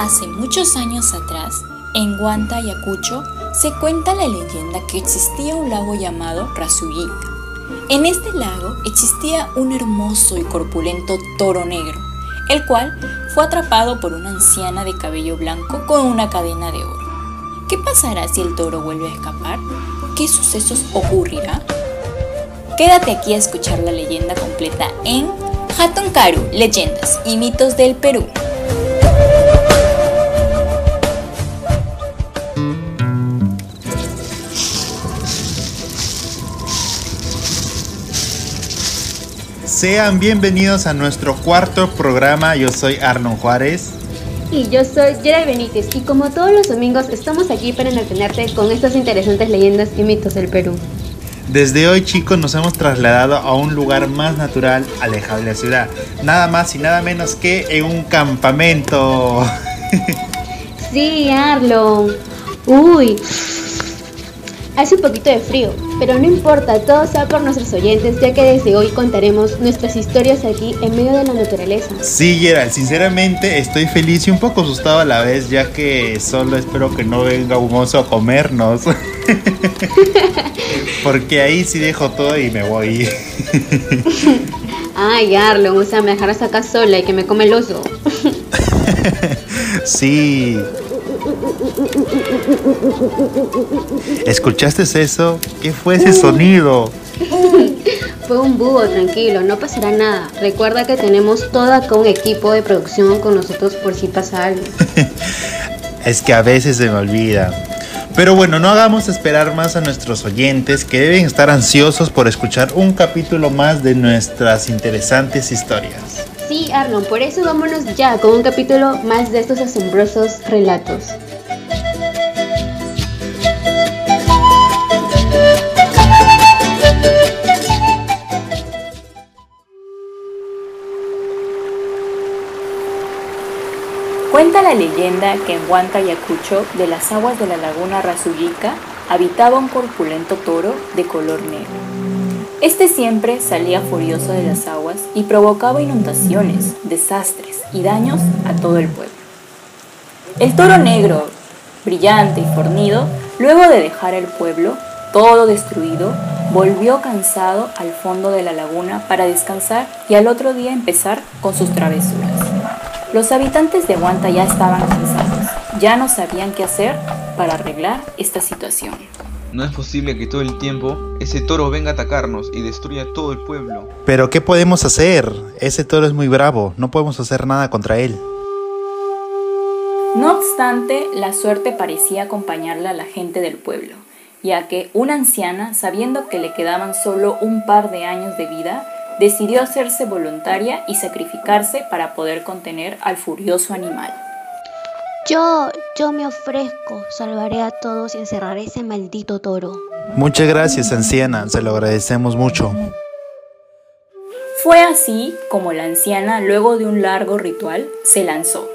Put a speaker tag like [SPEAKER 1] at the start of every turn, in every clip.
[SPEAKER 1] Hace muchos años atrás, en Guanta, Ayacucho, se cuenta la leyenda que existía un lago llamado Razuyika. En este lago existía un hermoso y corpulento toro negro, el cual fue atrapado por una anciana de cabello blanco con una cadena de oro. ¿Qué pasará si el toro vuelve a escapar? ¿Qué sucesos ocurrirá? Quédate aquí a escuchar la leyenda completa en Hatun Karu, Leyendas y Mitos del Perú.
[SPEAKER 2] Sean bienvenidos a nuestro cuarto programa. Yo soy Arnon Juárez.
[SPEAKER 3] Y yo soy Gerald Benítez. Y como todos los domingos, estamos aquí para entretenerte con estas interesantes leyendas y mitos del Perú.
[SPEAKER 2] Desde hoy, chicos, nos hemos trasladado a un lugar más natural, alejado de la ciudad. Nada más y nada menos que en un campamento.
[SPEAKER 3] Sí, Arlon. Uy, Hace un poquito de frío, pero no importa, todo sea por nuestros oyentes, ya que desde hoy contaremos nuestras historias aquí en medio de la naturaleza.
[SPEAKER 2] Sí, Gerald, sinceramente estoy feliz y un poco asustado a la vez, ya que solo espero que no venga un oso a comernos. Porque ahí sí dejo todo y me voy.
[SPEAKER 3] Ay, Arlo, o sea, me dejarás acá sola y que me come el oso.
[SPEAKER 2] sí. ¿Escuchaste eso? ¿Qué fue ese sonido?
[SPEAKER 3] Fue un búho, tranquilo, no pasará nada. Recuerda que tenemos todo acá un equipo de producción con nosotros por si pasa algo.
[SPEAKER 2] es que a veces se me olvida. Pero bueno, no hagamos esperar más a nuestros oyentes que deben estar ansiosos por escuchar un capítulo más de nuestras interesantes historias.
[SPEAKER 3] Sí, Arnold, por eso vámonos ya con un capítulo más de estos asombrosos relatos.
[SPEAKER 1] Cuenta la leyenda que en Huancayacucho, de las aguas de la laguna Razullica, habitaba un corpulento toro de color negro. Este siempre salía furioso de las aguas y provocaba inundaciones, desastres y daños a todo el pueblo. El toro negro, brillante y fornido, luego de dejar el pueblo, todo destruido, volvió cansado al fondo de la laguna para descansar y al otro día empezar con sus travesuras. Los habitantes de Guanta ya estaban cansados, ya no sabían qué hacer para arreglar esta situación.
[SPEAKER 4] No es posible que todo el tiempo ese toro venga a atacarnos y destruya todo el pueblo.
[SPEAKER 2] Pero ¿qué podemos hacer? Ese toro es muy bravo, no podemos hacer nada contra él.
[SPEAKER 1] No obstante, la suerte parecía acompañarle a la gente del pueblo, ya que una anciana, sabiendo que le quedaban solo un par de años de vida, decidió hacerse voluntaria y sacrificarse para poder contener al furioso animal.
[SPEAKER 5] Yo, yo me ofrezco, salvaré a todos y encerraré ese maldito toro.
[SPEAKER 2] Muchas gracias, anciana, se lo agradecemos mucho.
[SPEAKER 1] Fue así como la anciana, luego de un largo ritual, se lanzó,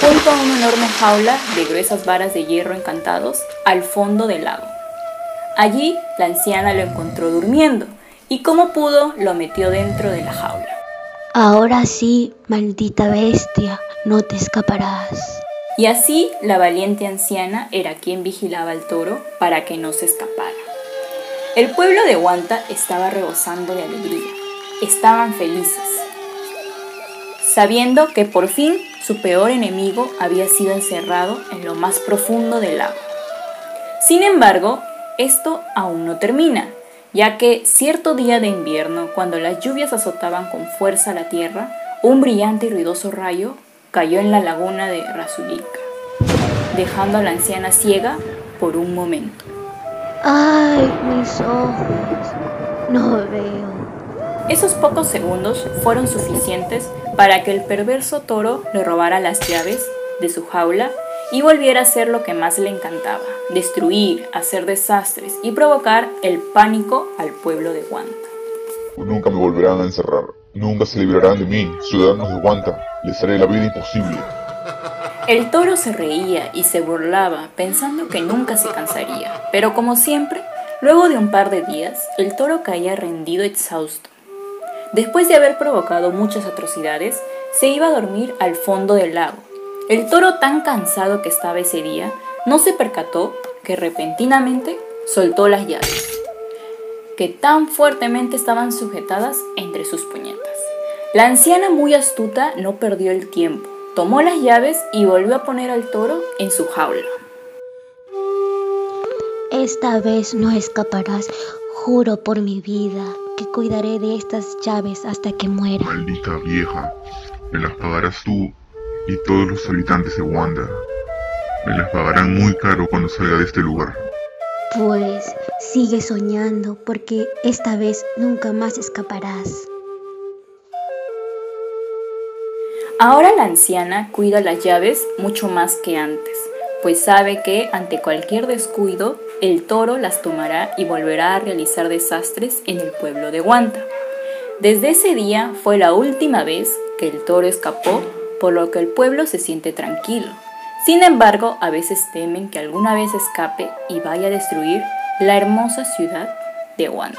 [SPEAKER 1] junto a una enorme jaula de gruesas varas de hierro encantados, al fondo del lago. Allí, la anciana lo encontró durmiendo, y como pudo lo metió dentro de la jaula.
[SPEAKER 5] Ahora sí, maldita bestia, no te escaparás.
[SPEAKER 1] Y así la valiente anciana era quien vigilaba al toro para que no se escapara. El pueblo de Huanta estaba rebosando de alegría. Estaban felices, sabiendo que por fin su peor enemigo había sido encerrado en lo más profundo del lago. Sin embargo, esto aún no termina, ya que cierto día de invierno, cuando las lluvias azotaban con fuerza la tierra, un brillante y ruidoso rayo cayó en la laguna de Razulika, dejando a la anciana ciega por un momento.
[SPEAKER 5] ¡Ay, mis ojos! No veo.
[SPEAKER 1] Esos pocos segundos fueron suficientes para que el perverso toro le robara las llaves de su jaula y volviera a hacer lo que más le encantaba, destruir, hacer desastres y provocar el pánico al pueblo de Guanta.
[SPEAKER 6] Nunca me volverán a encerrar, nunca se librarán de mí, ciudadanos de Guanta, les haré la vida imposible.
[SPEAKER 1] El toro se reía y se burlaba, pensando que nunca se cansaría, pero como siempre, luego de un par de días, el toro caía rendido exhausto. Después de haber provocado muchas atrocidades, se iba a dormir al fondo del lago, El toro tan cansado que estaba ese día no se percató que repentinamente soltó las llaves, que tan fuertemente estaban sujetadas entre sus puñetas. La anciana muy astuta no perdió el tiempo, tomó las llaves y volvió a poner al toro en su jaula.
[SPEAKER 5] Esta vez no escaparás, juro por mi vida que cuidaré de estas llaves hasta que muera.
[SPEAKER 6] Maldita vieja, me las pagarás tú y todos los habitantes de Wanda. Me las pagarán muy caro cuando salga de este lugar.
[SPEAKER 5] Pues sigue soñando porque esta vez nunca más escaparás.
[SPEAKER 1] Ahora la anciana cuida las llaves mucho más que antes, pues sabe que ante cualquier descuido el toro las tomará y volverá a realizar desastres en el pueblo de Guanta. Desde ese día fue la última vez que el toro escapó, por lo que el pueblo se siente tranquilo. Sin embargo, a veces temen que alguna vez escape y vaya a destruir la hermosa ciudad de Guanta.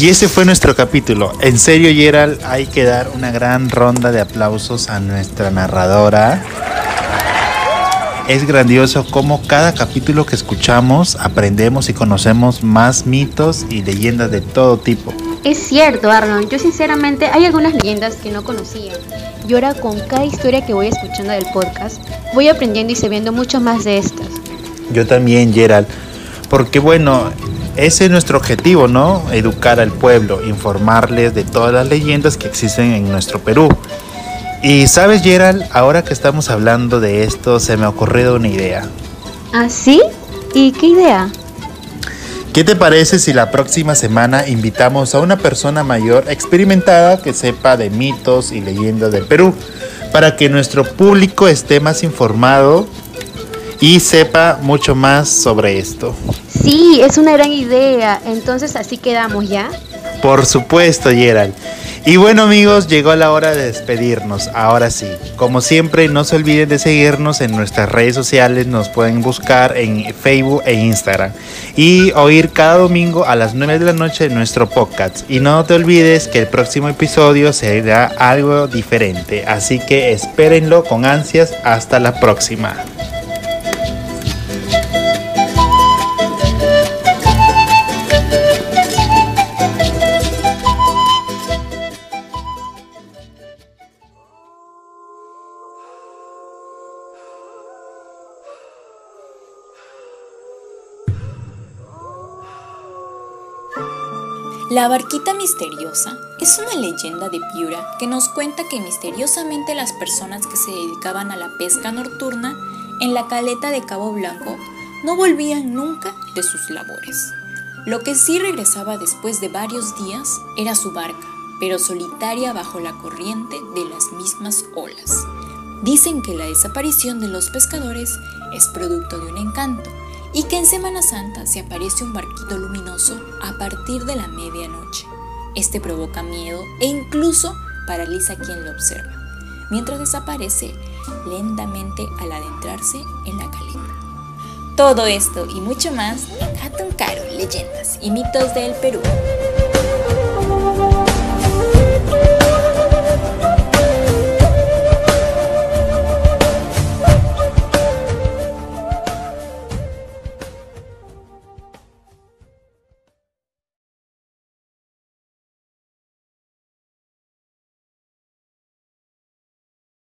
[SPEAKER 2] Y ese fue nuestro capítulo. En serio, Gerald, hay que dar una gran ronda de aplausos a nuestra narradora. Es grandioso cómo cada capítulo que escuchamos aprendemos y conocemos más mitos y leyendas de todo tipo.
[SPEAKER 3] Es cierto, Arnold. Yo sinceramente hay algunas leyendas que no conocía. Y ahora con cada historia que voy escuchando del podcast, voy aprendiendo y sabiendo mucho más de estas.
[SPEAKER 2] Yo también, Gerald. Porque bueno, ese es nuestro objetivo, ¿no? Educar al pueblo, informarles de todas las leyendas que existen en nuestro Perú. Y sabes, Gerald, ahora que estamos hablando de esto, se me ha ocurrido una idea.
[SPEAKER 3] ¿Ah, sí? ¿Y qué idea?
[SPEAKER 2] ¿Qué te parece si la próxima semana invitamos a una persona mayor experimentada que sepa de mitos y leyendas del Perú? Para que nuestro público esté más informado y sepa mucho más sobre esto.
[SPEAKER 3] Sí, es una gran idea. Entonces así quedamos ya.
[SPEAKER 2] Por supuesto, Gerald. Y bueno amigos, llegó la hora de despedirnos. Ahora sí, como siempre, no se olviden de seguirnos en nuestras redes sociales. Nos pueden buscar en Facebook e Instagram. Y oír cada domingo a las 9 de la noche nuestro podcast. Y no te olvides que el próximo episodio será algo diferente. Así que espérenlo con ansias. Hasta la próxima.
[SPEAKER 1] La barquita misteriosa es una leyenda de Piura que nos cuenta que misteriosamente las personas que se dedicaban a la pesca nocturna en la caleta de Cabo Blanco no volvían nunca de sus labores. Lo que sí regresaba después de varios días era su barca, pero solitaria bajo la corriente de las mismas olas. Dicen que la desaparición de los pescadores es producto de un encanto y que en Semana Santa se aparece un barquito luminoso a partir de la medianoche. Este provoca miedo e incluso paraliza a quien lo observa, mientras desaparece lentamente al adentrarse en la caleta. Todo esto y mucho más en Caro, leyendas y mitos del Perú.